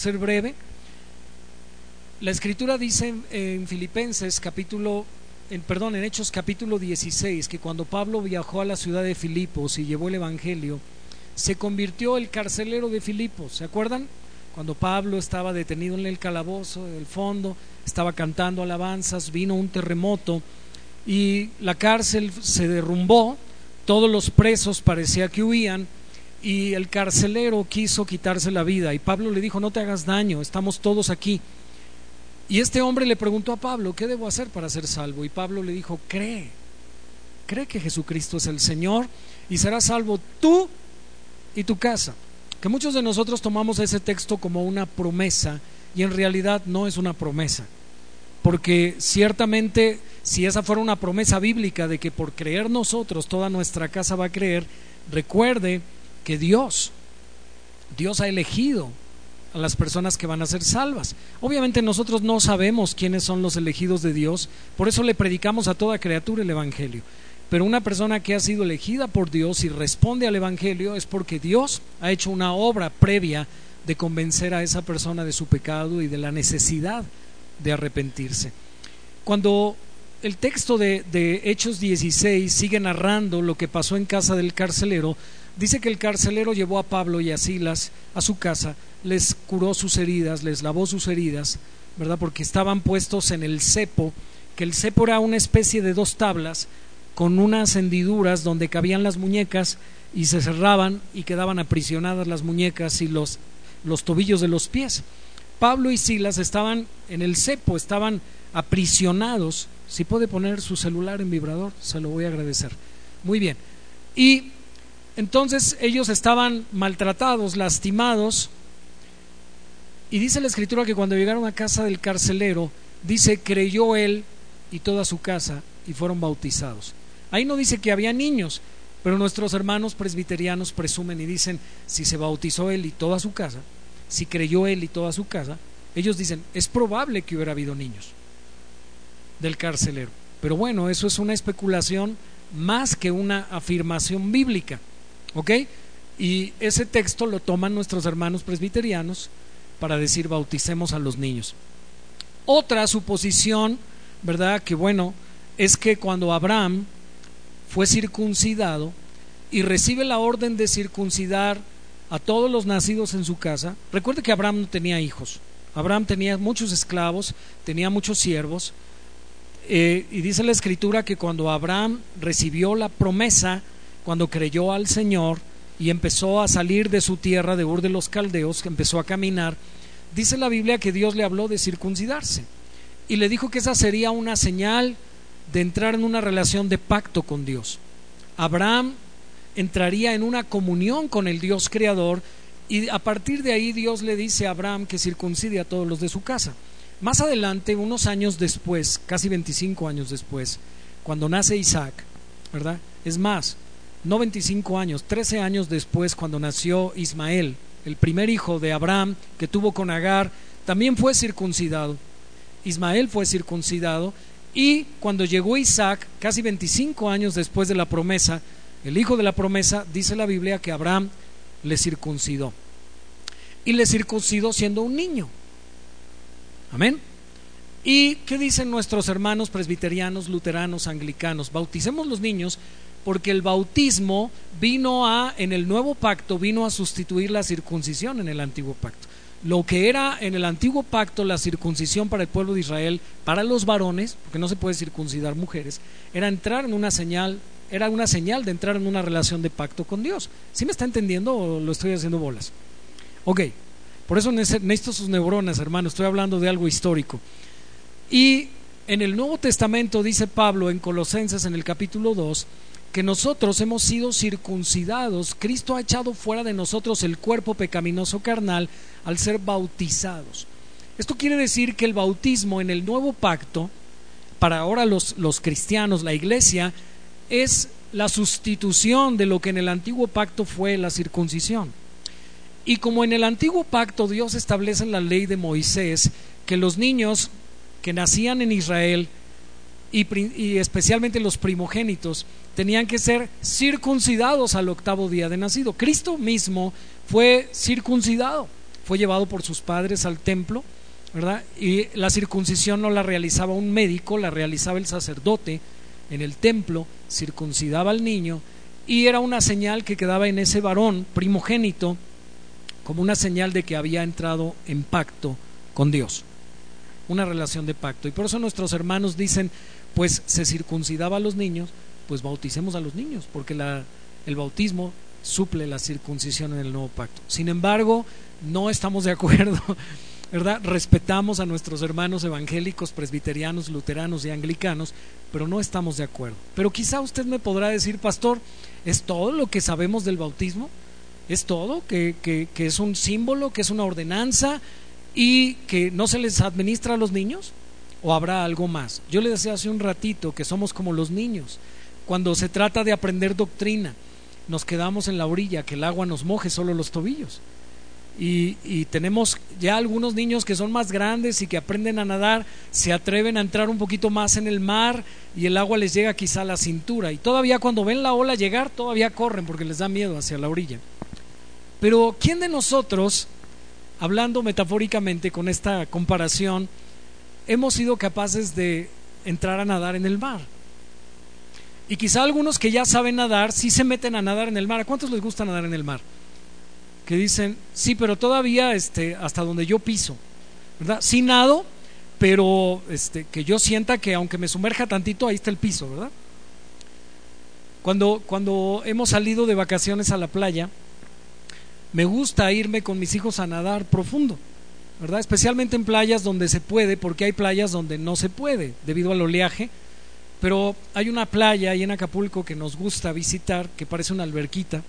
ser breve. La escritura dice en Filipenses capítulo, en, perdón, en Hechos capítulo 16, que cuando Pablo viajó a la ciudad de Filipos y llevó el Evangelio, se convirtió el carcelero de Filipos. ¿Se acuerdan? Cuando Pablo estaba detenido en el calabozo del fondo, estaba cantando alabanzas, vino un terremoto y la cárcel se derrumbó, todos los presos parecía que huían y el carcelero quiso quitarse la vida y Pablo le dijo, no te hagas daño, estamos todos aquí. Y este hombre le preguntó a Pablo, ¿qué debo hacer para ser salvo? Y Pablo le dijo, cree, cree que Jesucristo es el Señor y serás salvo tú y tu casa. Que muchos de nosotros tomamos ese texto como una promesa y en realidad no es una promesa. Porque ciertamente si esa fuera una promesa bíblica de que por creer nosotros toda nuestra casa va a creer, recuerde que Dios, Dios ha elegido a las personas que van a ser salvas. Obviamente nosotros no sabemos quiénes son los elegidos de Dios, por eso le predicamos a toda criatura el Evangelio. Pero una persona que ha sido elegida por Dios y responde al Evangelio es porque Dios ha hecho una obra previa de convencer a esa persona de su pecado y de la necesidad de arrepentirse. Cuando el texto de, de, Hechos 16 sigue narrando lo que pasó en casa del carcelero, dice que el carcelero llevó a Pablo y a Silas a su casa, les curó sus heridas, les lavó sus heridas, ¿verdad? Porque estaban puestos en el cepo, que el cepo era una especie de dos tablas con unas hendiduras donde cabían las muñecas y se cerraban y quedaban aprisionadas las muñecas y los, los tobillos de los pies. Pablo y Silas estaban en el cepo, estaban aprisionados. Si puede poner su celular en vibrador, se lo voy a agradecer. Muy bien. Y entonces ellos estaban maltratados, lastimados. Y dice la escritura que cuando llegaron a casa del carcelero, dice, creyó él y toda su casa y fueron bautizados. Ahí no dice que había niños, pero nuestros hermanos presbiterianos presumen y dicen, si se bautizó él y toda su casa, si creyó él y toda su casa, ellos dicen, es probable que hubiera habido niños del carcelero. Pero bueno, eso es una especulación más que una afirmación bíblica. ¿Ok? Y ese texto lo toman nuestros hermanos presbiterianos para decir bauticemos a los niños. Otra suposición, ¿verdad? Que bueno, es que cuando Abraham fue circuncidado y recibe la orden de circuncidar a todos los nacidos en su casa. Recuerde que Abraham no tenía hijos. Abraham tenía muchos esclavos, tenía muchos siervos. Eh, y dice la escritura que cuando Abraham recibió la promesa, cuando creyó al Señor y empezó a salir de su tierra, de Ur de los Caldeos, que empezó a caminar, dice la Biblia que Dios le habló de circuncidarse. Y le dijo que esa sería una señal de entrar en una relación de pacto con Dios. Abraham entraría en una comunión con el Dios creador y a partir de ahí Dios le dice a Abraham que circuncide a todos los de su casa. Más adelante, unos años después, casi 25 años después, cuando nace Isaac, ¿verdad? Es más, no 25 años, 13 años después, cuando nació Ismael, el primer hijo de Abraham que tuvo con Agar, también fue circuncidado. Ismael fue circuncidado y cuando llegó Isaac, casi 25 años después de la promesa, el hijo de la promesa, dice la Biblia que Abraham le circuncidó. Y le circuncidó siendo un niño. Amén. ¿Y qué dicen nuestros hermanos presbiterianos, luteranos, anglicanos? Bauticemos los niños porque el bautismo vino a, en el nuevo pacto, vino a sustituir la circuncisión en el antiguo pacto lo que era en el antiguo pacto la circuncisión para el pueblo de Israel, para los varones, porque no se puede circuncidar mujeres, era entrar en una señal, era una señal de entrar en una relación de pacto con Dios. ¿Sí me está entendiendo o lo estoy haciendo bolas? Ok, por eso necesito sus neuronas, hermano, estoy hablando de algo histórico. Y en el Nuevo Testamento dice Pablo en Colosenses en el capítulo 2, que nosotros hemos sido circuncidados, Cristo ha echado fuera de nosotros el cuerpo pecaminoso carnal al ser bautizados. Esto quiere decir que el bautismo en el nuevo pacto, para ahora los, los cristianos, la iglesia, es la sustitución de lo que en el antiguo pacto fue la circuncisión. Y como en el antiguo pacto Dios establece en la ley de Moisés que los niños que nacían en Israel y, especialmente los primogénitos tenían que ser circuncidados al octavo día de nacido. Cristo mismo fue circuncidado fue llevado por sus padres al templo, ¿verdad? Y la circuncisión no la realizaba un médico, la realizaba el sacerdote en el templo, circuncidaba al niño y era una señal que quedaba en ese varón primogénito como una señal de que había entrado en pacto con Dios, una relación de pacto. Y por eso nuestros hermanos dicen, pues se circuncidaba a los niños, pues bauticemos a los niños, porque el bautismo suple la circuncisión en el nuevo pacto. Sin embargo, no estamos de acuerdo, ¿verdad? Respetamos a nuestros hermanos evangélicos, presbiterianos, luteranos y anglicanos, pero no estamos de acuerdo. Pero quizá usted me podrá decir, pastor, ¿es todo lo que sabemos del bautismo? ¿Es todo? ¿Que, que, que es un símbolo, que es una ordenanza y que no se les administra a los niños? ¿O habrá algo más? Yo le decía hace un ratito que somos como los niños. Cuando se trata de aprender doctrina, nos quedamos en la orilla, que el agua nos moje solo los tobillos. Y, tenemos ya algunos niños que son más grandes y que aprenden a nadar, se atreven a entrar un poquito más en el mar y el agua les llega quizá a la cintura. Y todavía cuando ven la ola llegar, todavía corren porque les da miedo hacia la orilla. Pero ¿quién de nosotros, hablando metafóricamente con esta comparación, hemos sido capaces de entrar a nadar en el mar? Y quizá algunos que ya saben nadar, sí se meten a nadar en el mar. ¿A cuántos les gusta nadar en el mar? que dicen, sí, pero todavía este, hasta donde yo piso, ¿verdad? Sí nado, pero este, que yo sienta que aunque me sumerja tantito, ahí está el piso, ¿verdad? Cuando, cuando hemos salido de vacaciones a la playa, me gusta irme con mis hijos a nadar profundo, Especialmente en playas donde se puede, porque hay playas donde no se puede debido al oleaje, pero hay una playa ahí en Acapulco que nos gusta visitar, que parece una alberquita,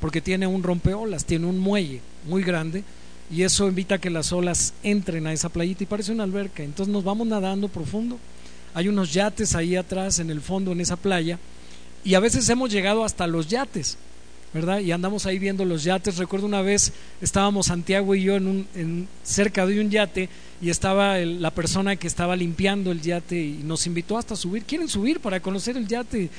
porque tiene un rompeolas, tiene un muelle muy grande y eso invita que las olas entren a esa playita y parece una alberca. Entonces nos vamos nadando profundo. Hay unos yates ahí atrás en el fondo en esa playa y a veces hemos llegado hasta los yates, ¿verdad? Y andamos ahí viendo los yates. Recuerdo una vez estábamos Santiago y yo en cerca de un yate y estaba la persona que estaba limpiando el yate y nos invitó hasta subir. ¿Quieren subir para conocer el yate?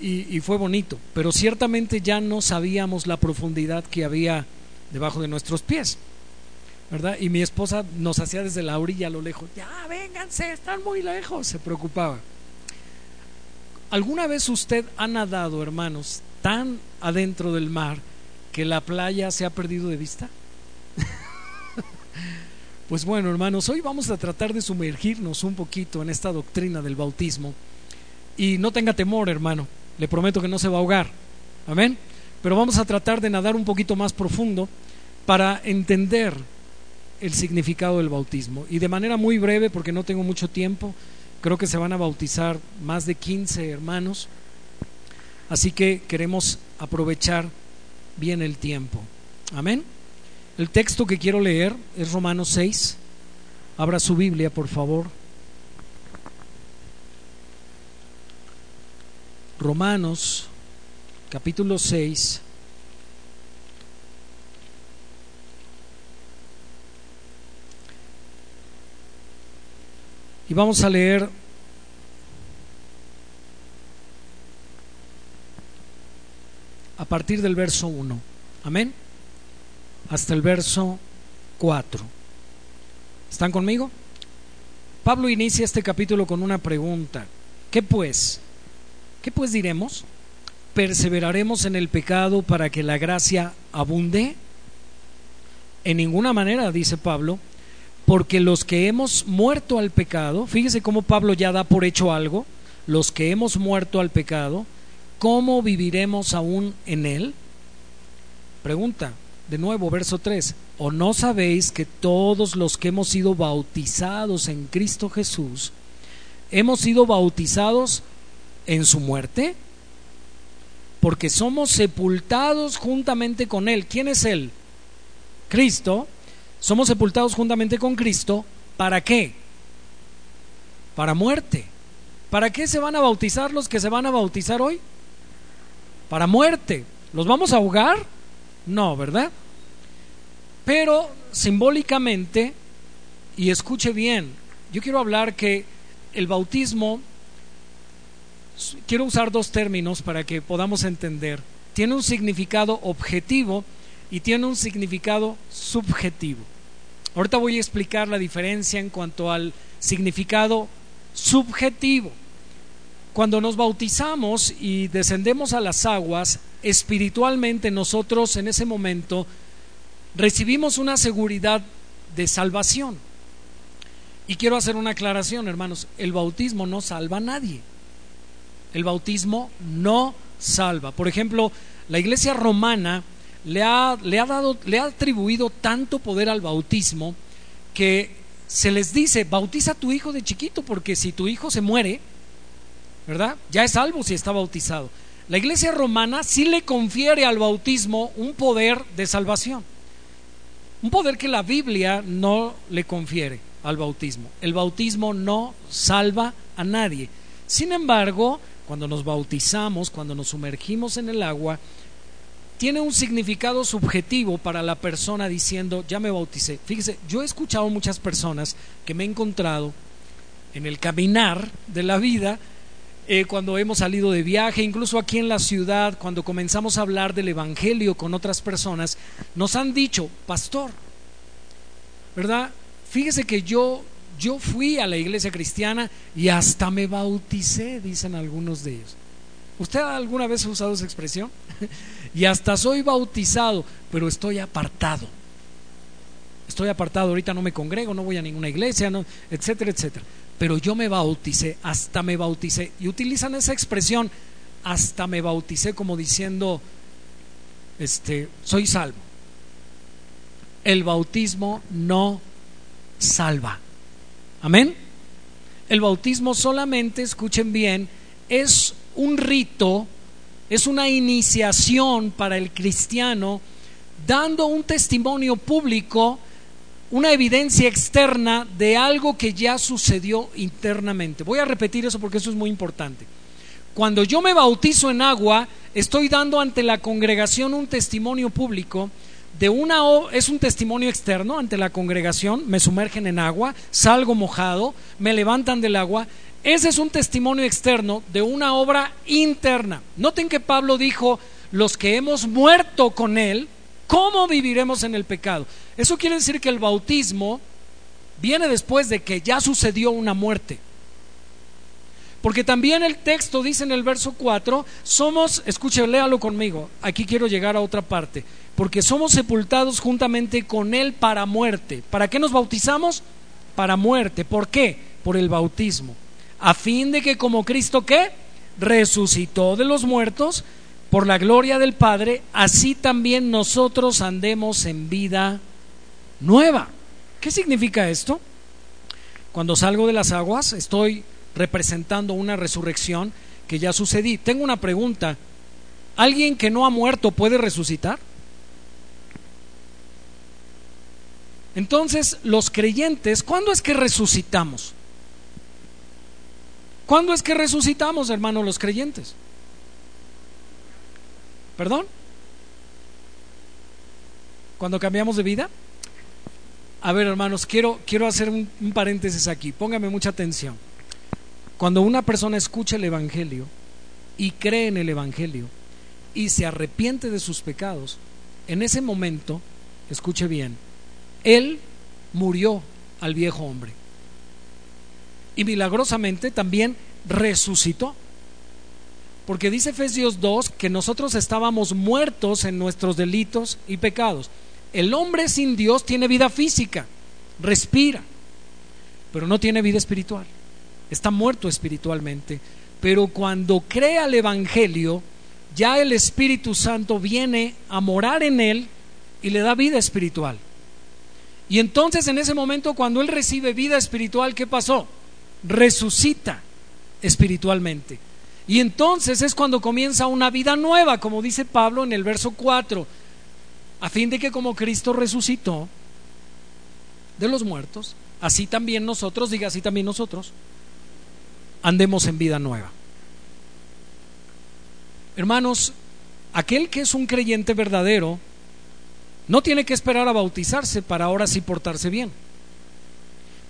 y, fue bonito, pero ciertamente ya no sabíamos la profundidad que había debajo de nuestros pies. ¿verdad? Y mi esposa nos hacía desde la orilla a lo lejos, ya, vénganse, están muy lejos, se preocupaba. ¿Alguna vez usted ha nadado, hermanos, tan adentro del mar que la playa se ha perdido de vista? pues bueno, hermanos, hoy vamos a tratar de sumergirnos un poquito en esta doctrina del bautismo. Y no tenga temor, hermano, le prometo que no se va a ahogar. Amén. Pero vamos a tratar de nadar un poquito más profundo para entender el significado del bautismo. Y de manera muy breve, porque no tengo mucho tiempo, creo que se van a bautizar más de 15 hermanos. Así que queremos aprovechar bien el tiempo. Amén. El texto que quiero leer es Romanos 6. Abra su Biblia, por favor. Romanos capítulo 6. Y vamos a leer a partir del verso 1. Amén. Hasta el verso 4. ¿Están conmigo? Pablo inicia este capítulo con una pregunta. ¿Qué pues? ¿Qué pues diremos? ¿Perseveraremos en el pecado para que la gracia abunde? En ninguna manera, dice Pablo, porque los que hemos muerto al pecado, fíjese cómo Pablo ya da por hecho algo, los que hemos muerto al pecado, ¿cómo viviremos aún en él? Pregunta, de nuevo, verso 3, ¿o no sabéis que todos los que hemos sido bautizados en Cristo Jesús, hemos sido bautizados en su muerte? Porque somos sepultados juntamente con Él. ¿Quién es Él? Cristo. Somos sepultados juntamente con Cristo. ¿Para qué? Para muerte. ¿Para qué se van a bautizar los que se van a bautizar hoy? Para muerte. ¿Los vamos a ahogar? No, ¿verdad? Pero simbólicamente, y escuche bien, yo quiero hablar que el bautismo quiero usar dos términos para que podamos entender. Tiene un significado objetivo y tiene un significado subjetivo. Ahorita voy a explicar la diferencia en cuanto al significado subjetivo. Cuando nos bautizamos y descendemos a las aguas, espiritualmente nosotros en ese momento recibimos una seguridad de salvación. Y quiero hacer una aclaración, hermanos, el bautismo no salva a nadie. El bautismo no salva. Por ejemplo, la iglesia romana le ha, le ha, dado, le ha atribuido tanto poder al bautismo que se les dice, bautiza a tu hijo de chiquito, porque si tu hijo se muere, ¿verdad? Ya es salvo si está bautizado. La iglesia romana sí le confiere al bautismo un poder de salvación. Un poder que la Biblia no le confiere al bautismo. El bautismo no salva a nadie. Sin embargo, cuando nos bautizamos, cuando nos sumergimos en el agua, tiene un significado subjetivo para la persona diciendo, ya me bauticé. Fíjese, yo he escuchado muchas personas que me he encontrado en el caminar de la vida, eh, cuando hemos salido de viaje, incluso aquí en la ciudad, cuando comenzamos a hablar del Evangelio con otras personas, nos han dicho, pastor, ¿verdad? Fíjese que yo yo fui a la iglesia cristiana y hasta me bauticé, dicen algunos de ellos. ¿Usted alguna vez ha usado esa expresión? y hasta soy bautizado, pero estoy apartado. Estoy apartado, ahorita no me congrego, no voy a ninguna iglesia, no, etcétera, etcétera. Pero yo me bauticé, hasta me bauticé. Y utilizan esa expresión, hasta me bauticé, como diciendo, este, soy salvo. El bautismo no salva. Amén. El bautismo solamente, escuchen bien, es un rito, es una iniciación para el cristiano, dando un testimonio público, una evidencia externa de algo que ya sucedió internamente. Voy a repetir eso porque eso es muy importante. Cuando yo me bautizo en agua, estoy dando ante la congregación un testimonio público de una es un testimonio externo ante la congregación, me sumergen en agua, salgo mojado, me levantan del agua. Ese es un testimonio externo de una obra interna. Noten que Pablo dijo, los que hemos muerto con él, ¿cómo viviremos en el pecado? Eso quiere decir que el bautismo viene después de que ya sucedió una muerte. Porque también el texto dice en el verso 4, somos, escuche, léalo conmigo, aquí quiero llegar a otra parte porque somos sepultados juntamente con Él para muerte. ¿Para qué nos bautizamos? Para muerte. ¿Por qué? Por el bautismo. A fin de que como Cristo que resucitó de los muertos por la gloria del Padre, así también nosotros andemos en vida nueva. ¿Qué significa esto? Cuando salgo de las aguas estoy representando una resurrección que ya sucedí. Tengo una pregunta. ¿Alguien que no ha muerto puede resucitar? Entonces, los creyentes, ¿cuándo es que resucitamos? ¿Cuándo es que resucitamos, hermanos, los creyentes? ¿Perdón? ¿Cuando cambiamos de vida? A ver, hermanos, quiero, quiero hacer un, un paréntesis aquí. Póngame mucha atención. Cuando una persona escucha el Evangelio y cree en el Evangelio y se arrepiente de sus pecados, en ese momento, escuche bien, él murió al viejo hombre. Y milagrosamente también resucitó. Porque dice Efesios 2 que nosotros estábamos muertos en nuestros delitos y pecados. El hombre sin Dios tiene vida física, respira, pero no tiene vida espiritual. Está muerto espiritualmente. Pero cuando crea el Evangelio, ya el Espíritu Santo viene a morar en él y le da vida espiritual. Y entonces en ese momento cuando él recibe vida espiritual, ¿qué pasó? Resucita espiritualmente. Y entonces es cuando comienza una vida nueva, como dice Pablo en el verso 4, a fin de que como Cristo resucitó de los muertos, así también nosotros, diga así también nosotros, andemos en vida nueva. Hermanos, aquel que es un creyente verdadero, no tiene que esperar a bautizarse para ahora sí portarse bien.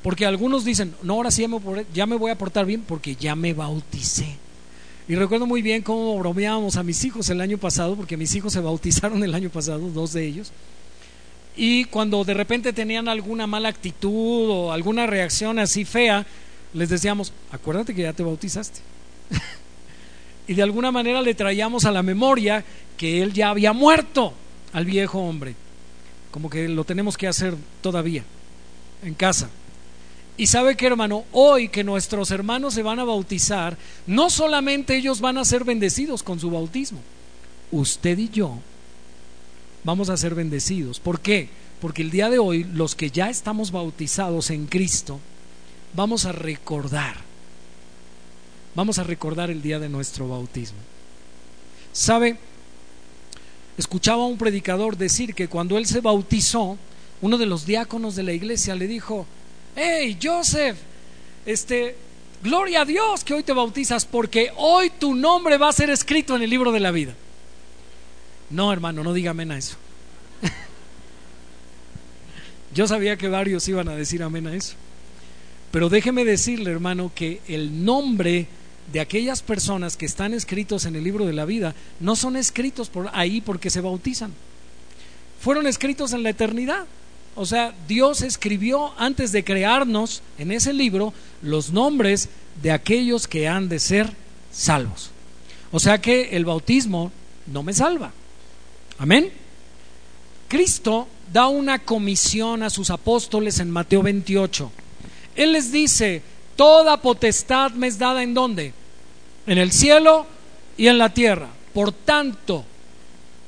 Porque algunos dicen, no, ahora sí ya me, voy a portar bien porque ya me bauticé. Y recuerdo muy bien cómo bromeábamos a mis hijos el año pasado, porque mis hijos se bautizaron el año pasado, dos de ellos. Y cuando de repente tenían alguna mala actitud o alguna reacción así fea, les decíamos, acuérdate que ya te bautizaste. y de alguna manera le traíamos a la memoria que él ya había muerto al viejo hombre. Como que lo tenemos que hacer todavía en casa. Y sabe que hermano, hoy que nuestros hermanos se van a bautizar, no solamente ellos van a ser bendecidos con su bautismo, usted y yo vamos a ser bendecidos. ¿Por qué? Porque el día de hoy los que ya estamos bautizados en Cristo, vamos a recordar, vamos a recordar el día de nuestro bautismo. ¿Sabe? Escuchaba a un predicador decir que cuando él se bautizó, uno de los diáconos de la iglesia le dijo, hey Joseph, este, gloria a Dios que hoy te bautizas porque hoy tu nombre va a ser escrito en el libro de la vida. No, hermano, no diga amén a eso. Yo sabía que varios iban a decir amén a eso. Pero déjeme decirle, hermano, que el nombre de aquellas personas que están escritos en el libro de la vida no son escritos por ahí porque se bautizan. Fueron escritos en la eternidad. O sea, Dios escribió antes de crearnos en ese libro los nombres de aquellos que han de ser salvos. O sea que el bautismo no me salva. Amén. Cristo da una comisión a sus apóstoles en Mateo 28. Él les dice, toda potestad me es dada en dónde? En el cielo y en la tierra. Por tanto,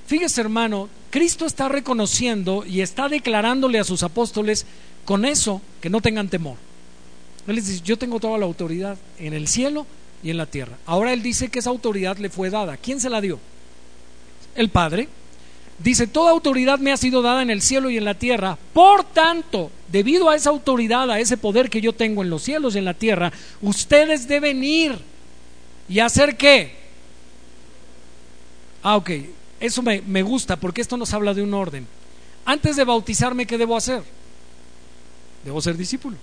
fíjese hermano, Cristo está reconociendo y está declarándole a sus apóstoles con eso que no tengan temor. Él les dice, yo tengo toda la autoridad en el cielo y en la tierra. Ahora él dice que esa autoridad le fue dada. ¿Quién se la dio? El Padre. Dice, toda autoridad me ha sido dada en el cielo y en la tierra. Por tanto, debido a esa autoridad, a ese poder que yo tengo en los cielos y en la tierra, ustedes deben ir y hacer qué. Ah, ok, eso me, me gusta porque esto nos habla de un orden. Antes de bautizarme, ¿qué debo hacer? Debo ser discípulo.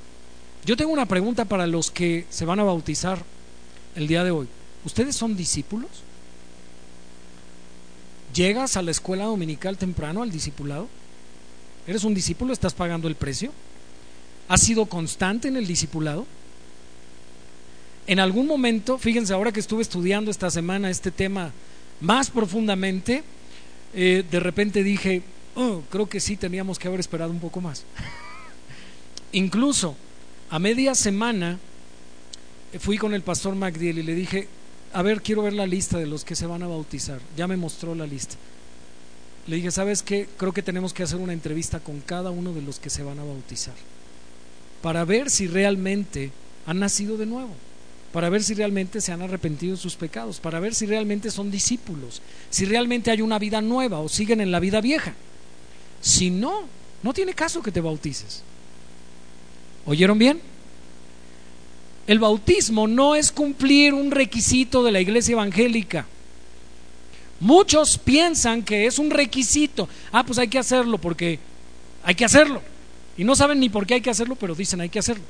Yo tengo una pregunta para los que se van a bautizar el día de hoy. ¿Ustedes son discípulos? ¿Llegas a la escuela dominical temprano al discipulado? ¿Eres un discípulo? ¿Estás pagando el precio? ¿Has sido constante en el discipulado? En algún momento, fíjense ahora que estuve estudiando esta semana este tema más profundamente, eh, de repente dije, oh, creo que sí teníamos que haber esperado un poco más. Incluso a media semana fui con el pastor MacDill y le dije, a ver, quiero ver la lista de los que se van a bautizar. Ya me mostró la lista. Le dije, ¿sabes qué? Creo que tenemos que hacer una entrevista con cada uno de los que se van a bautizar. Para ver si realmente han nacido de nuevo. Para ver si realmente se han arrepentido de sus pecados. Para ver si realmente son discípulos. Si realmente hay una vida nueva o siguen en la vida vieja. Si no, no tiene caso que te bautices. ¿Oyeron bien? El bautismo no es cumplir un requisito de la iglesia evangélica. Muchos piensan que es un requisito. Ah, pues hay que hacerlo porque hay que hacerlo. Y no saben ni por qué hay que hacerlo, pero dicen hay que hacerlo.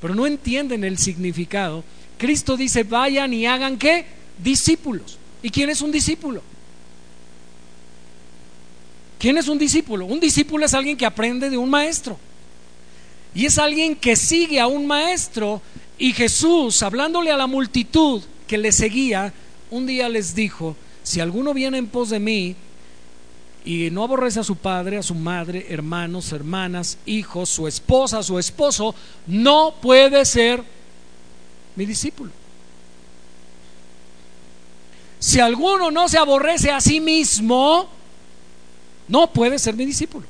Pero no entienden el significado. Cristo dice, vayan y hagan qué? Discípulos. ¿Y quién es un discípulo? ¿Quién es un discípulo? Un discípulo es alguien que aprende de un maestro. Y es alguien que sigue a un maestro. Y Jesús, hablándole a la multitud que le seguía, un día les dijo, si alguno viene en pos de mí y no aborrece a su padre, a su madre, hermanos, hermanas, hijos, su esposa, su esposo, no puede ser mi discípulo. Si alguno no se aborrece a sí mismo, no puede ser mi discípulo.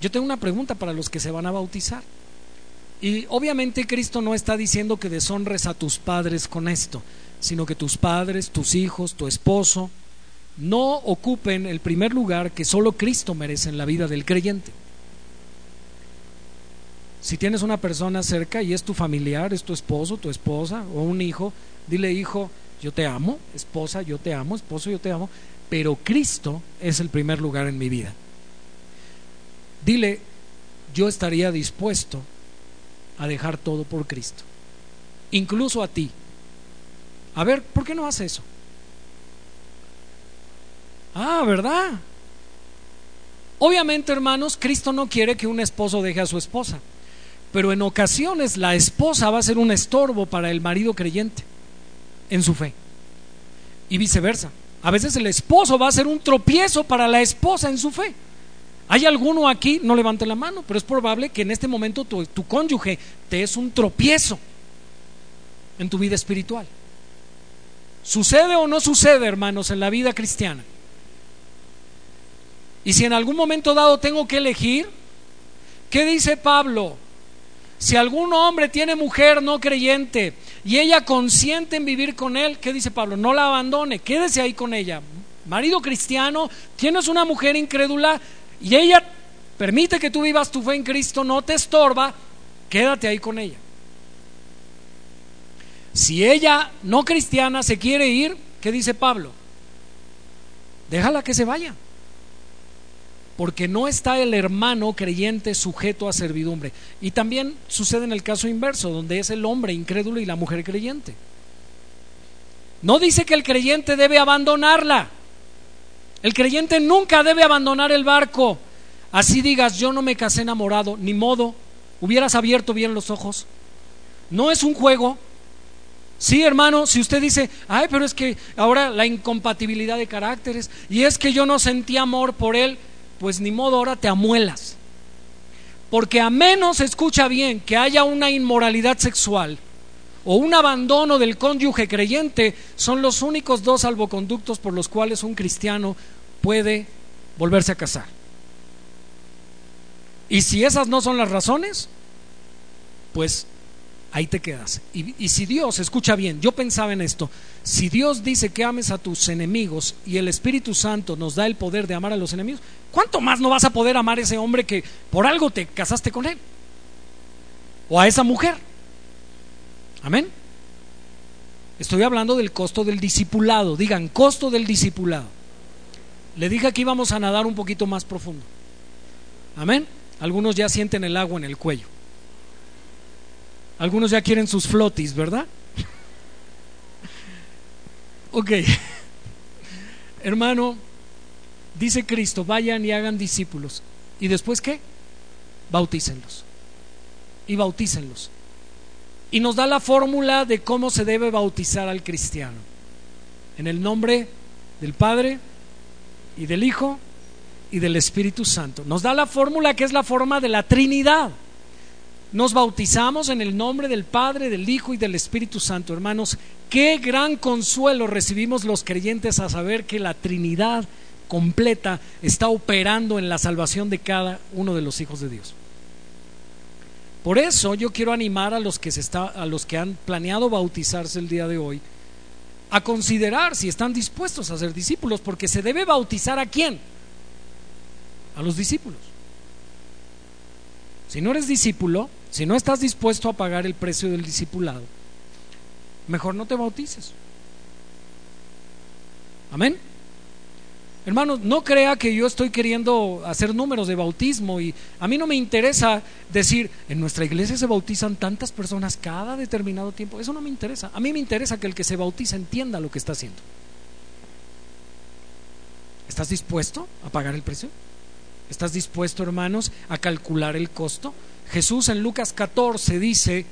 Yo tengo una pregunta para los que se van a bautizar. Y obviamente Cristo no está diciendo que deshonres a tus padres con esto, sino que tus padres, tus hijos, tu esposo, no ocupen el primer lugar que solo Cristo merece en la vida del creyente. Si tienes una persona cerca y es tu familiar, es tu esposo, tu esposa o un hijo, dile hijo, yo te amo, esposa, yo te amo, esposo, yo te amo, pero Cristo es el primer lugar en mi vida. Dile, yo estaría dispuesto a dejar todo por Cristo. Incluso a ti, A ver, ¿por qué no hace eso? Ah, ¿verdad? Obviamente, hermanos, Cristo no quiere que un esposo deje a su esposa, pero en ocasiones la esposa va a ser un estorbo para el marido creyente en su fe y viceversa. A veces el esposo va a ser un tropiezo para la esposa en su fe. ¿Hay alguno aquí? No levante la mano, pero es probable que en este momento tu, tu cónyuge te es un tropiezo en tu vida espiritual. ¿Sucede o no sucede, hermanos, en la vida cristiana? Y si en algún momento dado tengo que elegir, ¿qué dice Pablo? Si algún hombre tiene mujer no creyente y ella consiente en vivir con él, ¿qué dice Pablo? No la abandone, quédese ahí con ella. Marido cristiano, tienes una mujer incrédula y ella permite que tú vivas tu fe en Cristo, no te estorba, quédate ahí con ella. Si ella no cristiana se quiere ir, ¿qué dice Pablo? Déjala que se vaya porque no está el hermano creyente sujeto a servidumbre. Y también sucede en el caso inverso, donde es el hombre incrédulo y la mujer creyente. No dice que el creyente debe abandonarla. El creyente nunca debe abandonar el barco. Así digas, yo no me casé enamorado, ni modo, hubieras abierto bien los ojos. No es un juego. Sí, hermano, si usted dice, ay, pero es que ahora la incompatibilidad de caracteres, y es que yo no sentí amor por él, pues ni modo, ahora te amuelas. Porque a menos escucha bien que haya una inmoralidad sexual o un abandono del cónyuge creyente, son los únicos dos salvoconductos por los cuales un cristiano puede volverse a casar. Y si esas no son las razones, pues ahí te quedas. Y, si Dios, escucha bien, yo pensaba en esto, si Dios dice que ames a tus enemigos y el Espíritu Santo nos da el poder de amar a los enemigos, ¿cuánto más no vas a poder amar a ese hombre que por algo te casaste con él? O a esa mujer. Amén. Estoy hablando del costo del discipulado. Digan, costo del discipulado. Le dije que íbamos a nadar un poquito más profundo. Amén. Algunos ya sienten el agua en el cuello. Algunos ya quieren sus flotis, ¿verdad? ok. Hermano, dice Cristo, vayan y hagan discípulos. ¿Y después qué? Bautícenlos. Y bautícenlos. Y nos da la fórmula de cómo se debe bautizar al cristiano. En el nombre del Padre y del Hijo y del Espíritu Santo. Nos da la fórmula que es la forma de la Trinidad. Nos bautizamos en el nombre del Padre, del Hijo y del Espíritu Santo. Hermanos, qué gran consuelo recibimos los creyentes a saber que la Trinidad completa está operando en la salvación de cada uno de los hijos de Dios. Por eso yo quiero animar a los que, se está, a los que han planeado bautizarse el día de hoy a considerar si están dispuestos a ser discípulos, porque se debe bautizar a quién? A los discípulos. Si no eres discípulo, si no estás dispuesto a pagar el precio del discipulado, mejor no te bautices. Amén. Hermanos, no crea que yo estoy queriendo hacer números de bautismo y a mí no me interesa decir, en nuestra iglesia se bautizan tantas personas cada determinado tiempo. Eso no me interesa. A mí me interesa que el que se bautiza entienda lo que está haciendo. ¿Estás dispuesto a pagar el precio? ¿Estás dispuesto, hermanos, a calcular el costo? Jesús en Lucas 14 dice,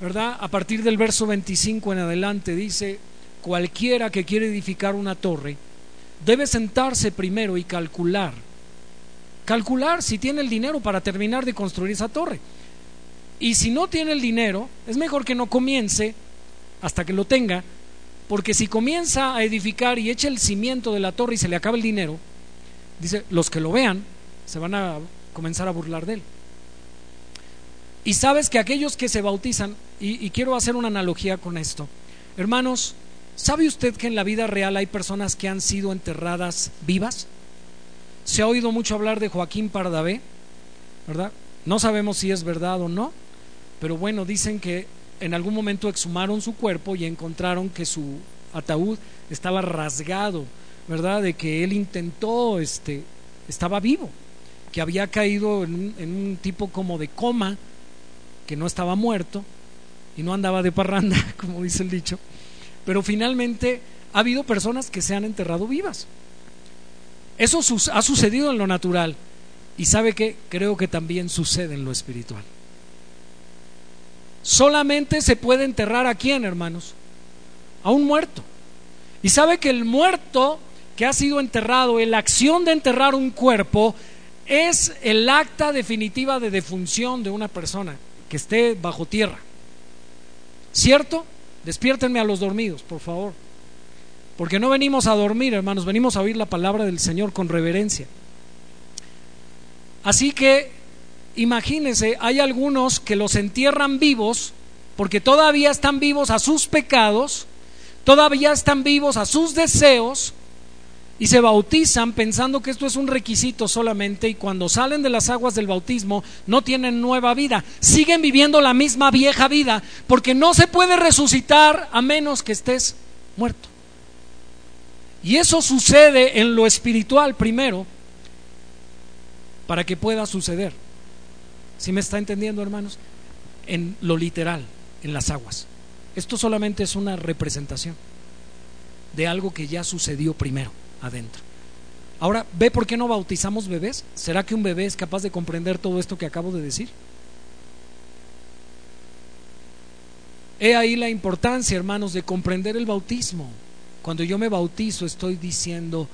¿verdad? A partir del verso 25 en adelante dice, cualquiera que quiere edificar una torre debe sentarse primero y calcular. Calcular si tiene el dinero para terminar de construir esa torre. Y si no tiene el dinero, es mejor que no comience hasta que lo tenga, porque si comienza a edificar y echa el cimiento de la torre y se le acaba el dinero, dice, los que lo vean se van a comenzar a burlar de él. Y sabes que aquellos que se bautizan, y, quiero hacer una analogía con esto, hermanos, ¿sabe usted que en la vida real hay personas que han sido enterradas vivas? Se ha oído mucho hablar de Joaquín Pardavé, ¿verdad? No sabemos si es verdad o no, pero bueno, dicen que en algún momento exhumaron su cuerpo y encontraron que su ataúd estaba rasgado, ¿verdad? De que él intentó, este, estaba vivo, que había caído en un tipo como de coma que no estaba muerto y no andaba de parranda, como dice el dicho, pero finalmente ha habido personas que se han enterrado vivas. Eso ha sucedido en lo natural y sabe que creo que también sucede en lo espiritual. Solamente se puede enterrar a quién, hermanos? A un muerto. Y sabe que el muerto que ha sido enterrado, la acción de enterrar un cuerpo, es el acta definitiva de defunción de una persona que esté bajo tierra. ¿Cierto? Despiértenme a los dormidos, por favor. Porque no venimos a dormir, hermanos, venimos a oír la palabra del Señor con reverencia. Así que imagínense, hay algunos que los entierran vivos porque todavía están vivos a sus pecados, todavía están vivos a sus deseos y se bautizan pensando que esto es un requisito solamente y cuando salen de las aguas del bautismo no tienen nueva vida, siguen viviendo la misma vieja vida porque no se puede resucitar a menos que estés muerto. Y eso sucede en lo espiritual primero para que pueda suceder. ¿Sí me está entendiendo, hermanos? En lo literal, en las aguas. Esto solamente es una representación de algo que ya sucedió primero adentro. Ahora, ¿ve por qué no bautizamos bebés? ¿Será que un bebé es capaz de comprender todo esto que acabo de decir? He ahí la importancia, hermanos, de comprender el bautismo. Cuando yo me bautizo estoy diciendo,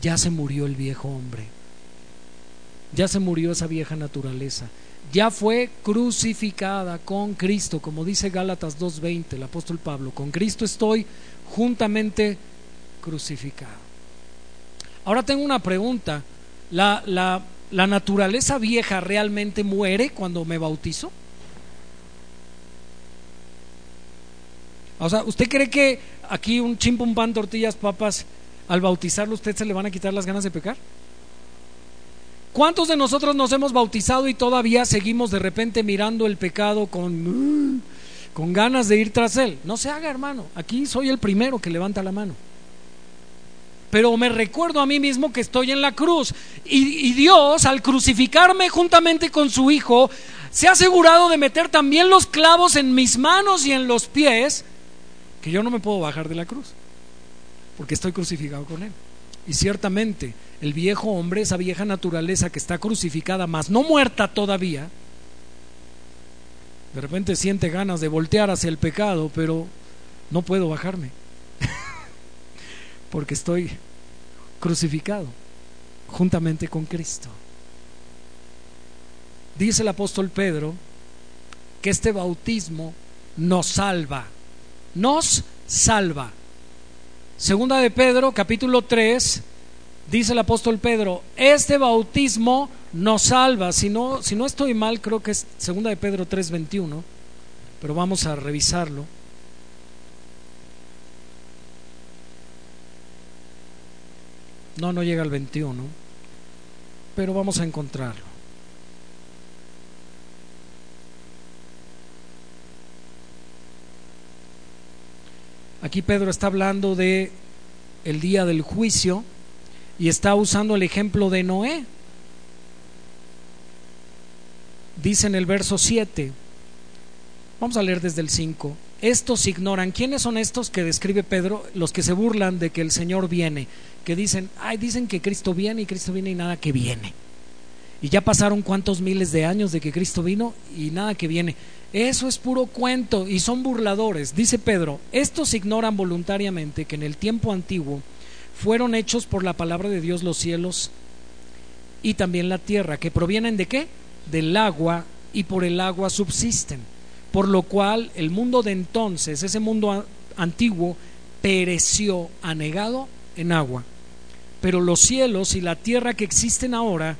ya se murió el viejo hombre, ya se murió esa vieja naturaleza, ya fue crucificada con Cristo, como dice Gálatas 2.20, el apóstol Pablo, con Cristo estoy juntamente crucificado. Ahora tengo una pregunta, ¿la, la, la naturaleza vieja realmente muere cuando me bautizo? O sea, ¿usted cree que aquí un chimpo, un pan, tortillas, papas, al bautizarlo usted se le van a quitar las ganas de pecar? ¿Cuántos de nosotros nos hemos bautizado y todavía seguimos de repente mirando el pecado con, con ganas de ir tras él? No se haga, hermano. Aquí soy el primero que levanta la mano. Pero me recuerdo a mí mismo que estoy en la cruz. Y, y Dios, al crucificarme juntamente con su Hijo, se ha asegurado de meter también los clavos en mis manos y en los pies que yo no me puedo bajar de la cruz, porque estoy crucificado con Él. Y ciertamente el viejo hombre, esa vieja naturaleza que está crucificada, más no muerta todavía, de repente siente ganas de voltear hacia el pecado, pero no puedo bajarme, porque estoy crucificado juntamente con Cristo. Dice el apóstol Pedro que este bautismo nos salva nos salva. Segunda de Pedro, capítulo 3, dice el apóstol Pedro, este bautismo nos salva. Si no, si no estoy mal, creo que es segunda de Pedro 3, 21, pero vamos a revisarlo. No, no llega al 21, pero vamos a encontrarlo. Aquí Pedro está hablando de el día del juicio y está usando el ejemplo de Noé. Dice en el verso 7, vamos a leer desde el 5, estos ignoran, ¿quiénes son estos que describe Pedro? Los que se burlan de que el Señor viene, que dicen, ay, dicen que Cristo viene y Cristo viene y nada que viene. Y ya pasaron cuántos miles de años de que Cristo vino y nada que viene. Eso es puro cuento y son burladores. Dice Pedro, estos ignoran voluntariamente que en el tiempo antiguo fueron hechos por la palabra de Dios los cielos y también la tierra, que provienen de qué? Del agua y por el agua subsisten. Por lo cual el mundo de entonces, ese mundo antiguo, pereció anegado en agua. Pero los cielos y la tierra que existen ahora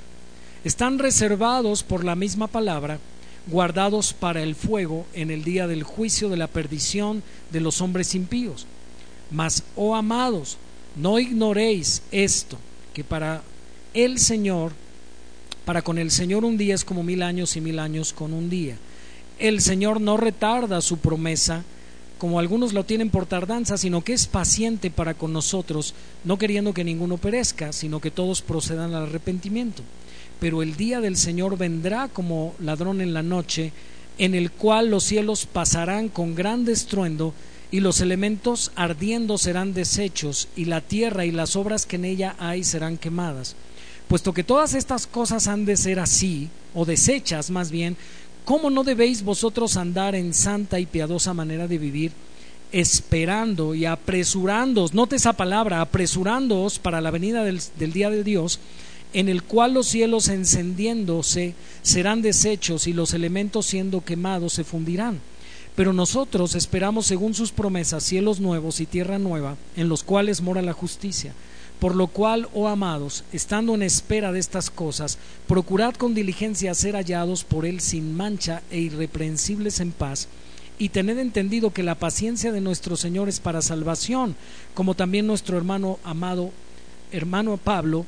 están reservados por la misma palabra guardados para el fuego en el día del juicio de la perdición de los hombres impíos. Mas, oh amados, no ignoréis esto, que para el Señor, para con el Señor un día es como mil años y mil años con un día. El Señor no retarda su promesa, como algunos lo tienen por tardanza, sino que es paciente para con nosotros, no queriendo que ninguno perezca, sino que todos procedan al arrepentimiento pero el día del Señor vendrá como ladrón en la noche, en el cual los cielos pasarán con gran estruendo y los elementos ardiendo serán deshechos, y la tierra y las obras que en ella hay serán quemadas. Puesto que todas estas cosas han de ser así, o deshechas más bien, ¿cómo no debéis vosotros andar en santa y piadosa manera de vivir, esperando y apresurándoos, note esa palabra, apresurándoos para la venida del, día de Dios, en el cual los cielos encendiéndose serán deshechos y los elementos siendo quemados se fundirán? Pero nosotros esperamos según sus promesas cielos nuevos y tierra nueva, en los cuales mora la justicia. Por lo cual, oh amados, estando en espera de estas cosas, procurad con diligencia ser hallados por Él sin mancha e irreprensibles en paz, y tened entendido que la paciencia de nuestro Señor es para salvación, como también nuestro hermano amado, hermano Pablo,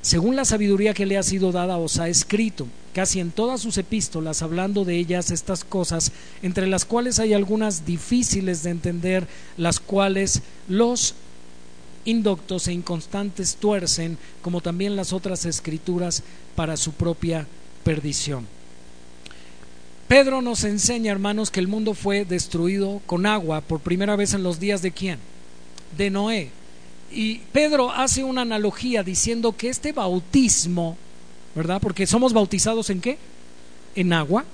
según la sabiduría que le ha sido dada, os ha escrito, casi en todas sus epístolas, hablando de ellas estas cosas, entre las cuales hay algunas difíciles de entender, las cuales los indoctos e inconstantes tuercen, como también las otras escrituras, para su propia perdición. Pedro nos enseña, hermanos, que el mundo fue destruido con agua por primera vez en los días de quién? De Noé. Y Pedro hace una analogía diciendo que este bautismo, ¿verdad? Porque somos bautizados en qué? En agua,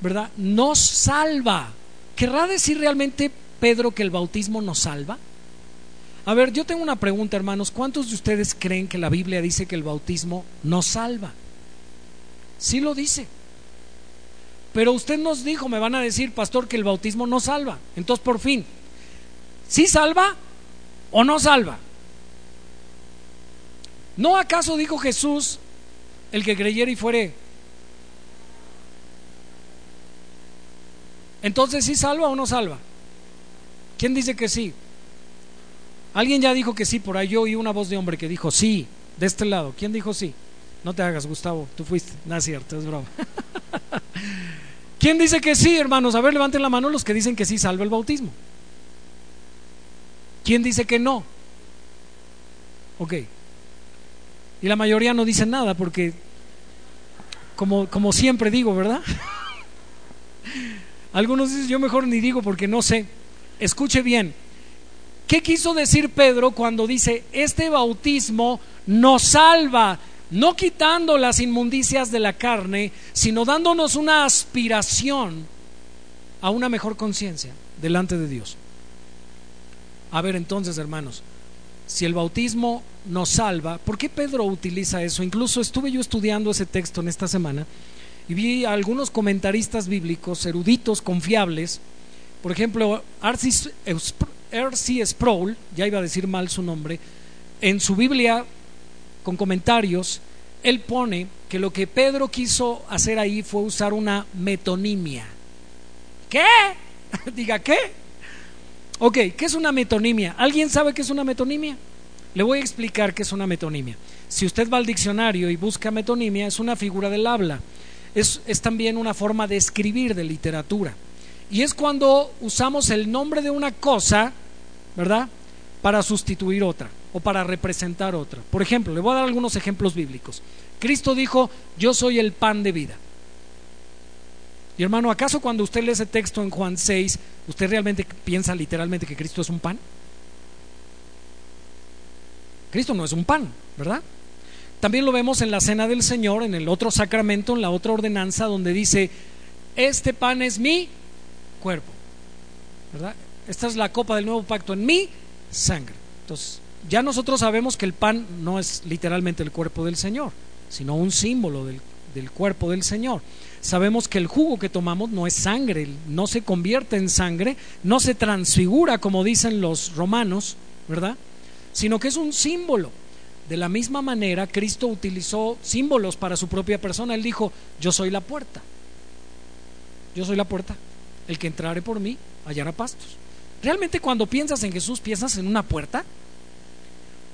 ¿verdad? Nos salva. ¿Querrá decir realmente Pedro que el bautismo nos salva? A ver, yo tengo una pregunta, hermanos. ¿Cuántos de ustedes creen que la Biblia dice que el bautismo nos salva? Sí lo dice. Pero usted nos dijo, me van a decir, pastor, que el bautismo no salva. Entonces, por fin, ¿sí salva o no salva? ¿No acaso dijo Jesús, el que creyera y fuere? Entonces, ¿sí salva o no salva? ¿Quién dice que sí? Alguien ya dijo que sí, por ahí yo oí una voz de hombre que dijo sí, de este lado. ¿Quién dijo sí? No te hagas, Gustavo, tú fuiste. No es cierto, es broma. ¿Quién dice que sí, hermanos? A ver, levanten la mano los que dicen que sí salva el bautismo. ¿Quién dice que no? Ok. Y la mayoría no dice nada porque, como, como siempre digo, ¿verdad? Algunos dicen, yo mejor ni digo porque no sé. Escuche bien. ¿Qué quiso decir Pedro cuando dice, este bautismo nos salva? No quitando las inmundicias de la carne, sino dándonos una aspiración a una mejor conciencia delante de Dios. A ver entonces, hermanos, si el bautismo nos salva, ¿por qué Pedro utiliza eso? Incluso estuve yo estudiando ese texto en esta semana y vi a algunos comentaristas bíblicos, eruditos, confiables. Por ejemplo, R.C. Sproul, ya iba a decir mal su nombre, en su Biblia con comentarios, él pone que lo que Pedro quiso hacer ahí fue usar una metonimia. ¿Qué? Diga, ¿qué? Ok, ¿qué es una metonimia? ¿Alguien sabe qué es una metonimia? Le voy a explicar qué es una metonimia. Si usted va al diccionario y busca metonimia, es una figura del habla. Es, es también una forma de escribir de literatura. Y es cuando usamos el nombre de una cosa, ¿verdad? Para sustituir otra o para representar otra. Por ejemplo, le voy a dar algunos ejemplos bíblicos. Cristo dijo, yo soy el pan de vida. Y hermano, ¿acaso cuando usted lee ese texto en Juan 6, usted realmente piensa literalmente que Cristo es un pan? Cristo no es un pan, ¿verdad? También lo vemos en la cena del Señor, en el otro sacramento, en la otra ordenanza, donde dice, este pan es mi cuerpo, ¿verdad? Esta es la copa del nuevo pacto en mi sangre. Entonces, ya nosotros sabemos que el pan no es literalmente el cuerpo del Señor, sino un símbolo del, del cuerpo del Señor. Sabemos que el jugo que tomamos no es sangre, no se convierte en sangre, no se transfigura como dicen los romanos, ¿verdad? Sino que es un símbolo. De la misma manera, Cristo utilizó símbolos para su propia persona. Él dijo, yo soy la puerta. Yo soy la puerta. El que entrare por mí hallará pastos. ¿Realmente cuando piensas en Jesús piensas en una puerta?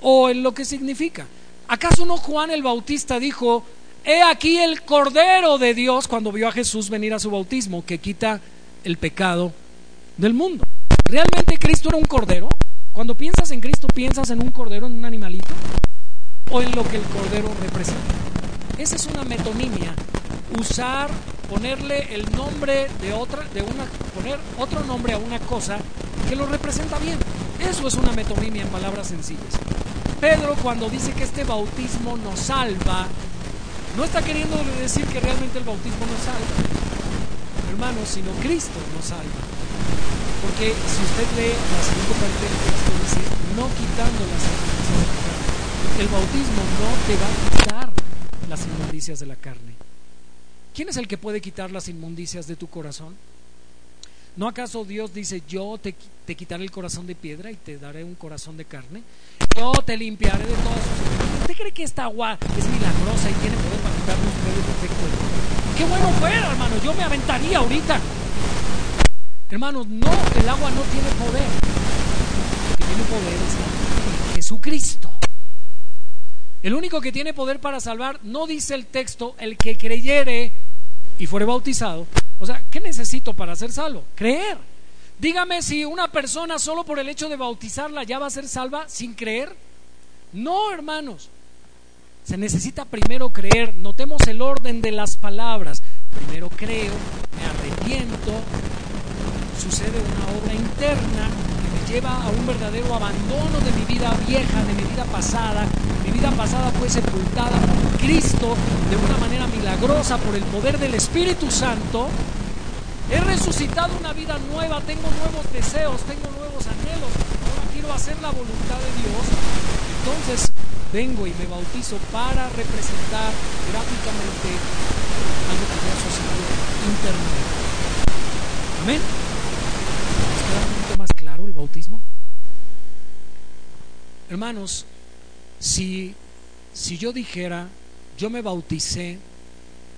¿O en lo que significa? ¿Acaso no Juan el Bautista dijo, He aquí el Cordero de Dios cuando vio a Jesús venir a su bautismo, que quita el pecado del mundo. ¿Realmente Cristo era un Cordero? Cuando piensas en Cristo, ¿piensas en un Cordero, en un animalito? ¿O en lo que el Cordero representa? Esa es una metonimia. Usar, ponerle el nombre de otra, de una, poner otro nombre a una cosa que lo representa bien. Eso es una metonimia en palabras sencillas. Pedro cuando dice que este bautismo nos salva, no está queriendo decir que realmente el bautismo nos salva, hermanos, sino Cristo nos salva. Porque si usted lee la segunda parte del texto, dice, no quitando las inmundicias de la carne. El bautismo no te va a quitar las inmundicias de la carne. ¿Quién es el que puede quitar las inmundicias de tu corazón? ¿No acaso Dios dice, yo te, te, quitaré el corazón de piedra y te daré un corazón de carne? Yo te limpiaré de todas sus ¿Usted cree que esta agua es milagrosa y tiene poder para quitarnos un medio perfecto? ¡Qué bueno fuera, hermano! Yo me aventaría ahorita. Hermanos, no, el agua no tiene poder. Lo que tiene poder es Jesucristo. El único que tiene poder para salvar, no dice el texto, el que creyere y fuere bautizado. O sea, ¿qué necesito para ser salvo? Creer. Dígame si una persona solo por el hecho de bautizarla ya va a ser salva sin creer. No, hermanos. Se necesita primero creer. Notemos el orden de las palabras. Primero creo, me arrepiento, sucede una obra interna lleva a un verdadero abandono de mi vida vieja, de mi vida pasada. Mi vida pasada fue sepultada por Cristo de una manera milagrosa por el poder del Espíritu Santo. He resucitado una vida nueva, tengo nuevos deseos, tengo nuevos anhelos. Ahora quiero hacer la voluntad de Dios. Entonces vengo y me bautizo para representar gráficamente algo que ya sucedido internamente. Amén. ¿Les queda un poquito más claro el bautismo? Hermanos, si, si yo dijera, yo me bauticé,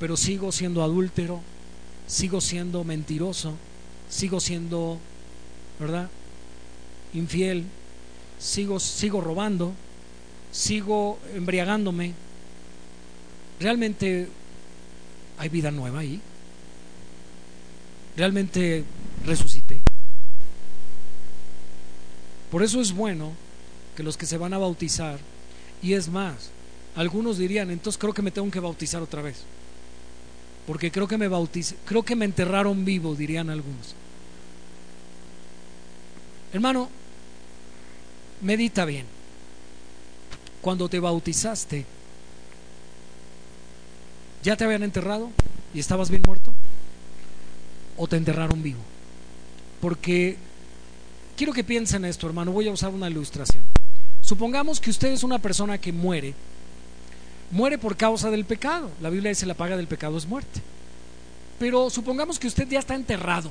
pero sigo siendo adúltero, sigo siendo mentiroso, sigo siendo, ¿verdad? Infiel, sigo, sigo robando, sigo embriagándome. ¿Realmente hay vida nueva ahí? ¿Realmente resucité? Por eso es bueno que los que se van a bautizar, y es más, algunos dirían, entonces creo que me tengo que bautizar otra vez. Porque creo que me bautiz, creo que me enterraron vivo, dirían algunos. Hermano, medita bien. Cuando te bautizaste, ¿ya te habían enterrado y estabas bien muerto? ¿O te enterraron vivo? Porque quiero que piensen esto, hermano. Voy a usar una ilustración. Supongamos que usted es una persona que muere muere por causa del pecado. La Biblia dice la paga del pecado es muerte. Pero supongamos que usted ya está enterrado.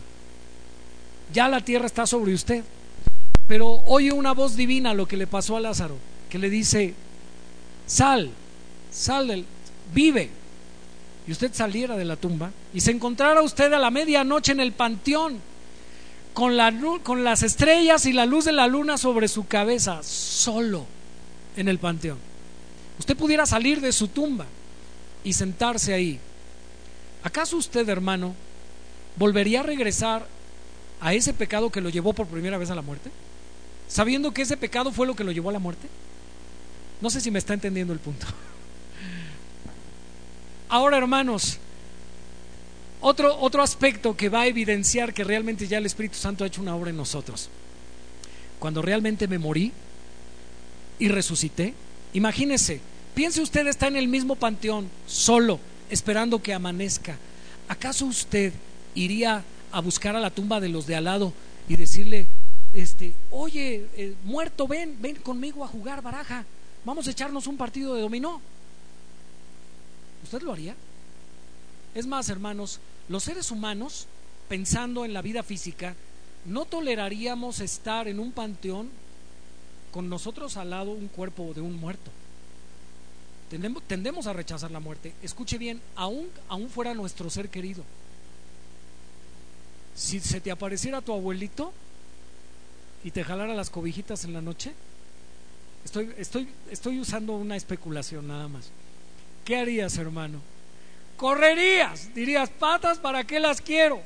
Ya la tierra está sobre usted. Pero oye una voz divina lo que le pasó a Lázaro, que le dice, sal, sal, vive. Y usted saliera de la tumba y se encontrara usted a la medianoche en el panteón, con, la, con las estrellas y la luz de la luna sobre su cabeza, solo en el panteón usted pudiera salir de su tumba y sentarse ahí, ¿acaso usted, hermano, volvería a regresar a ese pecado que lo llevó por primera vez a la muerte? Sabiendo que ese pecado fue lo que lo llevó a la muerte. No sé si me está entendiendo el punto. Ahora, hermanos, otro, otro aspecto que va a evidenciar que realmente ya el Espíritu Santo ha hecho una obra en nosotros. Cuando realmente me morí y resucité, Imagínese, piense usted está en el mismo panteón, solo, esperando que amanezca. ¿Acaso usted iría a buscar a la tumba de los de al lado y decirle, este, oye, eh, muerto, ven, ven conmigo a jugar baraja, vamos a echarnos un partido de dominó? ¿Usted lo haría? Es más, hermanos, los seres humanos, pensando en la vida física, no toleraríamos estar en un panteón con nosotros al lado un cuerpo de un muerto. Tendemos, a rechazar la muerte. Escuche bien, aún, aún fuera nuestro ser querido. Si se te apareciera tu abuelito y te jalara las cobijitas en la noche, estoy, estoy, estoy usando una especulación nada más. ¿Qué harías, hermano? Correrías, dirías, patas, ¿para qué las quiero?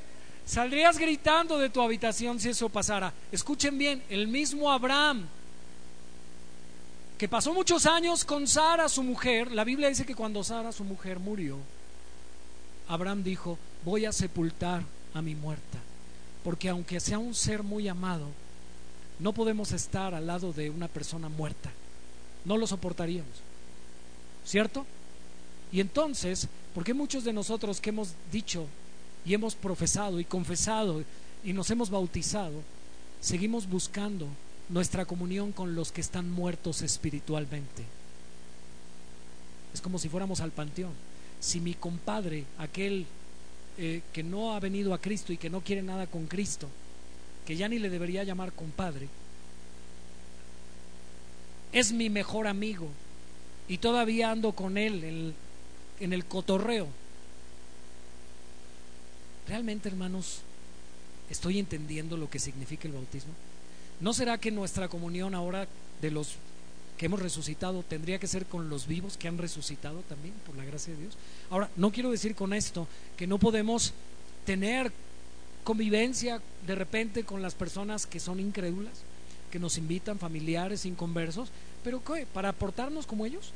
Saldrías gritando de tu habitación si eso pasara. Escuchen bien, el mismo Abraham que pasó muchos años con Sara, su mujer. La Biblia dice que cuando Sara, su mujer, murió, Abraham dijo, voy a sepultar a mi muerta, porque aunque sea un ser muy amado, no podemos estar al lado de una persona muerta. No lo soportaríamos. ¿Cierto? Y entonces, ¿por qué muchos de nosotros que hemos dicho y hemos profesado y confesado y nos hemos bautizado, seguimos buscando nuestra comunión con los que están muertos espiritualmente? Es como si fuéramos al panteón. Si mi compadre, aquel eh, que no ha venido a Cristo y que no quiere nada con Cristo, que ya ni le debería llamar compadre, es mi mejor amigo y todavía ando con él en, en el cotorreo. ¿Realmente, hermanos, estoy entendiendo lo que significa el bautismo? ¿No será que nuestra comunión ahora de los que hemos resucitado tendría que ser con los vivos que han resucitado también, por la gracia de Dios? Ahora, no quiero decir con esto que no podemos tener convivencia de repente con las personas que son incrédulas, que nos invitan, familiares, inconversos, pero ¿qué? ¿Para aportarnos como ellos?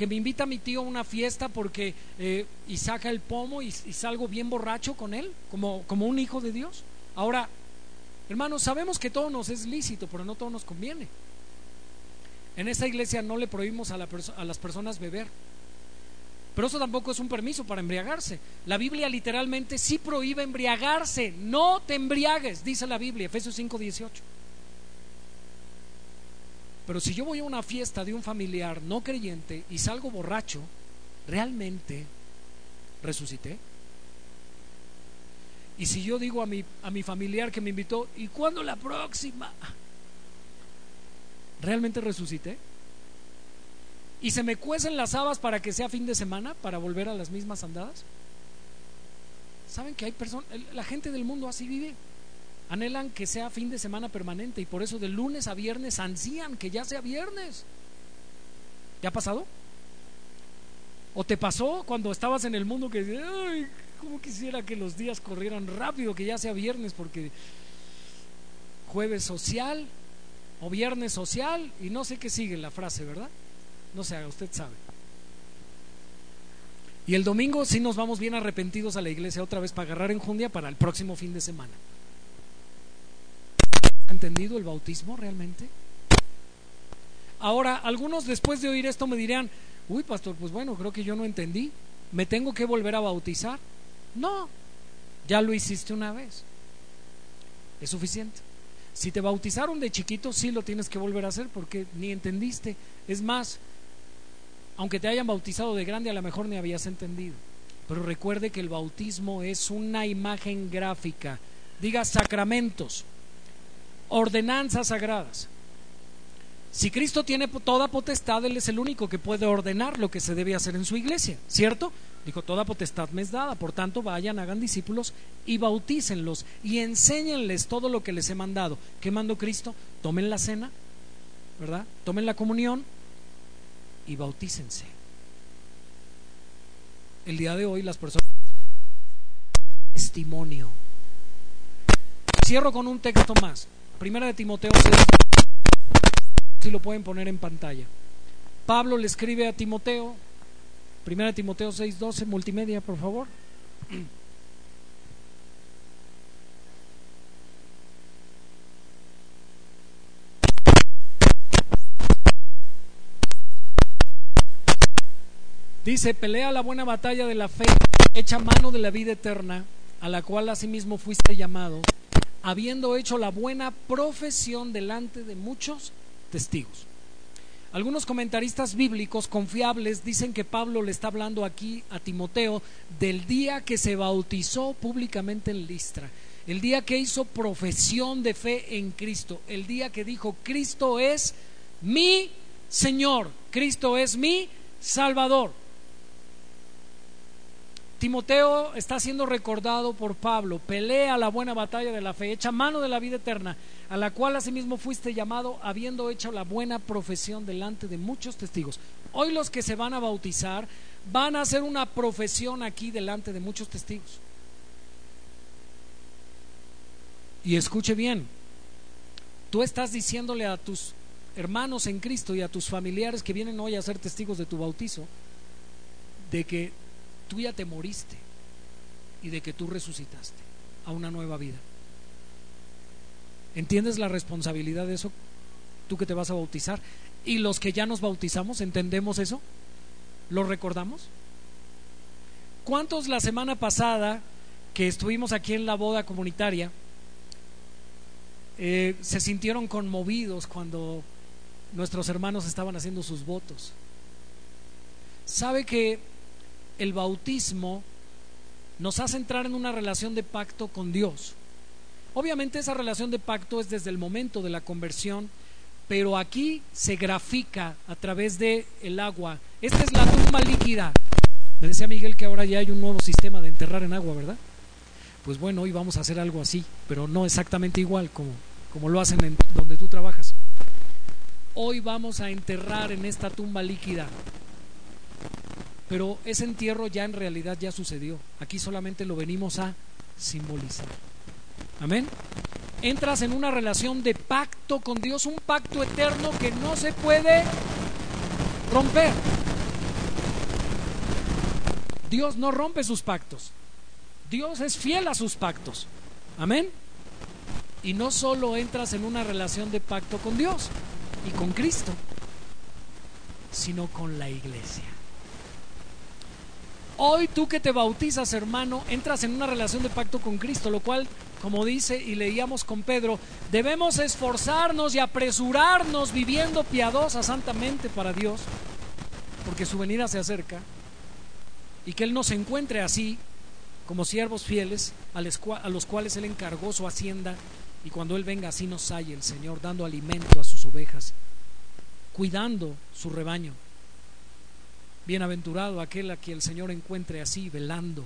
Que me invita mi tío a una fiesta porque eh, y saca el pomo y, salgo bien borracho con él, como, como un hijo de Dios. Ahora, hermanos, sabemos que todo nos es lícito, pero no todo nos conviene. En esta iglesia no le prohibimos a, a las personas beber, pero eso tampoco es un permiso para embriagarse. La Biblia literalmente sí prohíbe embriagarse. No te embriagues, dice la Biblia, Efesios 5:18. Pero si yo voy a una fiesta de un familiar no creyente y salgo borracho, ¿realmente resucité? Y si yo digo a mi, a mi familiar que me invitó, ¿y cuándo la próxima? ¿Realmente resucité? y se me cuecen las habas para que sea fin de semana, para volver a las mismas andadas. ¿Saben que hay personas, la gente del mundo así vive? Anhelan que sea fin de semana permanente y por eso de lunes a viernes ansían que ya sea viernes. ¿Ya ha pasado? ¿O te pasó cuando estabas en el mundo que ay, cómo quisiera que los días corrieran rápido, que ya sea viernes porque jueves social o viernes social y no sé qué sigue la frase, ¿verdad? No haga, usted sabe. Y el domingo sí nos vamos bien arrepentidos a la iglesia otra vez para agarrar enjundia para el próximo fin de semana. ¿Ha entendido el bautismo realmente? Ahora, algunos después de oír esto me dirán, uy, pastor, pues bueno, creo que yo no entendí. ¿Me tengo que volver a bautizar? No, ya lo hiciste una vez. Es suficiente. Si te bautizaron de chiquito, sí lo tienes que volver a hacer porque ni entendiste. Es más, aunque te hayan bautizado de grande, a lo mejor ni habías entendido. Pero recuerde que el bautismo es una imagen gráfica. Diga sacramentos, ordenanzas sagradas. Si Cristo tiene toda potestad, Él es el único que puede ordenar lo que se debe hacer en su iglesia, ¿cierto? Dijo, toda potestad me es dada, por tanto vayan, hagan discípulos y bautícenlos y enséñenles todo lo que les he mandado. ¿Qué mandó Cristo? Tomen la cena, ¿verdad? Tomen la comunión, y bautícense. El día de hoy las personas testimonio. Cierro con un texto más. Primera de Timoteo 6, si lo pueden poner en pantalla. Pablo le escribe a Timoteo, Primera de Timoteo 6:12, multimedia, por favor. Dice, pelea la buena batalla de la fe, echa mano de la vida eterna, a la cual asimismo fuiste llamado, habiendo hecho la buena profesión delante de muchos testigos. Algunos comentaristas bíblicos confiables dicen que Pablo le está hablando aquí a Timoteo del día que se bautizó públicamente en Listra, el día que hizo profesión de fe en Cristo, el día que dijo, Cristo es mi Señor, Cristo es mi Salvador. Timoteo está siendo recordado por Pablo, pelea la buena batalla de la fe, echa mano de la vida eterna, a la cual asimismo fuiste llamado, habiendo hecho la buena profesión delante de muchos testigos. Hoy los que se van a bautizar van a hacer una profesión aquí delante de muchos testigos. Y escuche bien, tú estás diciéndole a tus hermanos en Cristo y a tus familiares que vienen hoy a ser testigos de tu bautizo, de que tú ya te moriste y de que tú resucitaste a una nueva vida. ¿Entiendes la responsabilidad de eso? Tú que te vas a bautizar. ¿Y los que ya nos bautizamos, entendemos eso? ¿Lo recordamos? ¿Cuántos la semana pasada que estuvimos aquí en la boda comunitaria eh, se sintieron conmovidos cuando nuestros hermanos estaban haciendo sus votos? ¿Sabe que el bautismo nos hace entrar en una relación de pacto con Dios? Obviamente esa relación de pacto es desde el momento de la conversión, pero aquí se grafica a través de el agua. Esta es la tumba líquida. Me decía Miguel que ahora ya hay un nuevo sistema de enterrar en agua, ¿verdad? Pues bueno, hoy vamos a hacer algo así, pero no exactamente igual como, como lo hacen en donde tú trabajas. Hoy vamos a enterrar en esta tumba líquida. Pero ese entierro ya en realidad ya sucedió. Aquí solamente lo venimos a simbolizar. Amén. Entras en una relación de pacto con Dios, un pacto eterno que no se puede romper. Dios no rompe sus pactos. Dios es fiel a sus pactos. Amén. Y no solo entras en una relación de pacto con Dios y con Cristo, sino con la iglesia. Hoy tú que te bautizas, hermano, entras en una relación de pacto con Cristo, lo cual como dice y leíamos con Pedro, debemos esforzarnos y apresurarnos viviendo piadosa santamente para Dios, porque su venida se acerca, y que Él nos encuentre así, como siervos fieles, a los cuales Él encargó su hacienda, y cuando Él venga así nos halle el Señor, dando alimento a sus ovejas, cuidando su rebaño. Bienaventurado aquel a quien el Señor encuentre así, velando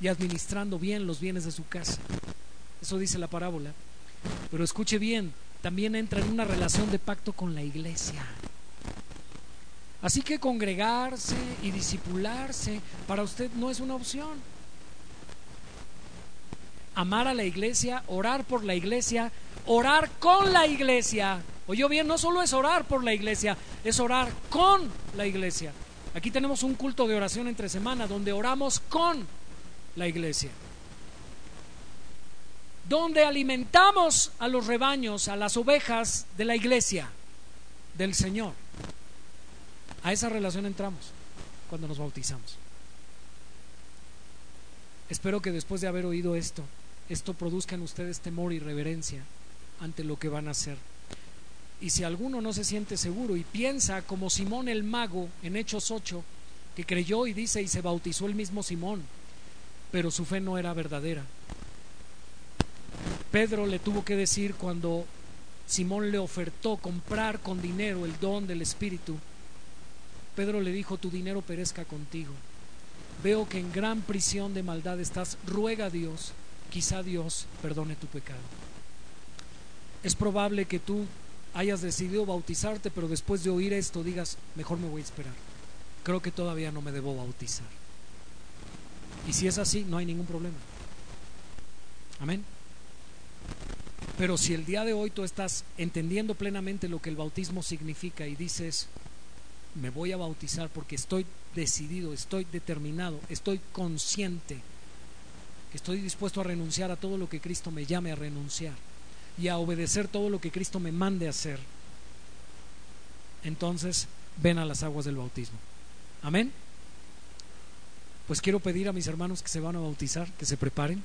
y administrando bien los bienes de su casa. Eso dice la parábola. Pero escuche bien, también entra en una relación de pacto con la iglesia. Así que congregarse y disipularse para usted no es una opción. Amar a la iglesia, orar por la iglesia, orar con la iglesia. Oyó bien, no solo es orar por la iglesia, es orar con la iglesia. Aquí tenemos un culto de oración entre semana donde oramos con la iglesia. Donde alimentamos a los rebaños, a las ovejas de la iglesia, del Señor. A esa relación entramos cuando nos bautizamos. Espero que después de haber oído esto, esto produzca en ustedes temor y reverencia ante lo que van a hacer. Y si alguno no se siente seguro y piensa como Simón el mago en Hechos 8, que creyó y dice y se bautizó el mismo Simón, pero su fe no era verdadera. Pedro le tuvo que decir cuando Simón le ofertó comprar con dinero el don del Espíritu, Pedro le dijo, tu dinero perezca contigo. Veo que en gran prisión de maldad estás, ruega a Dios, quizá Dios perdone tu pecado. Es probable que tú hayas decidido bautizarte, pero después de oír esto digas, mejor me voy a esperar. Creo que todavía no me debo bautizar. Y si es así, no hay ningún problema. Amén. Pero si el día de hoy tú estás entendiendo plenamente lo que el bautismo significa y dices, me voy a bautizar porque estoy decidido, estoy determinado, estoy consciente, que estoy dispuesto a renunciar a todo lo que Cristo me llame a renunciar y a obedecer todo lo que Cristo me mande hacer, entonces ven a las aguas del bautismo. Amén pues quiero pedir a mis hermanos que se van a bautizar, que se preparen.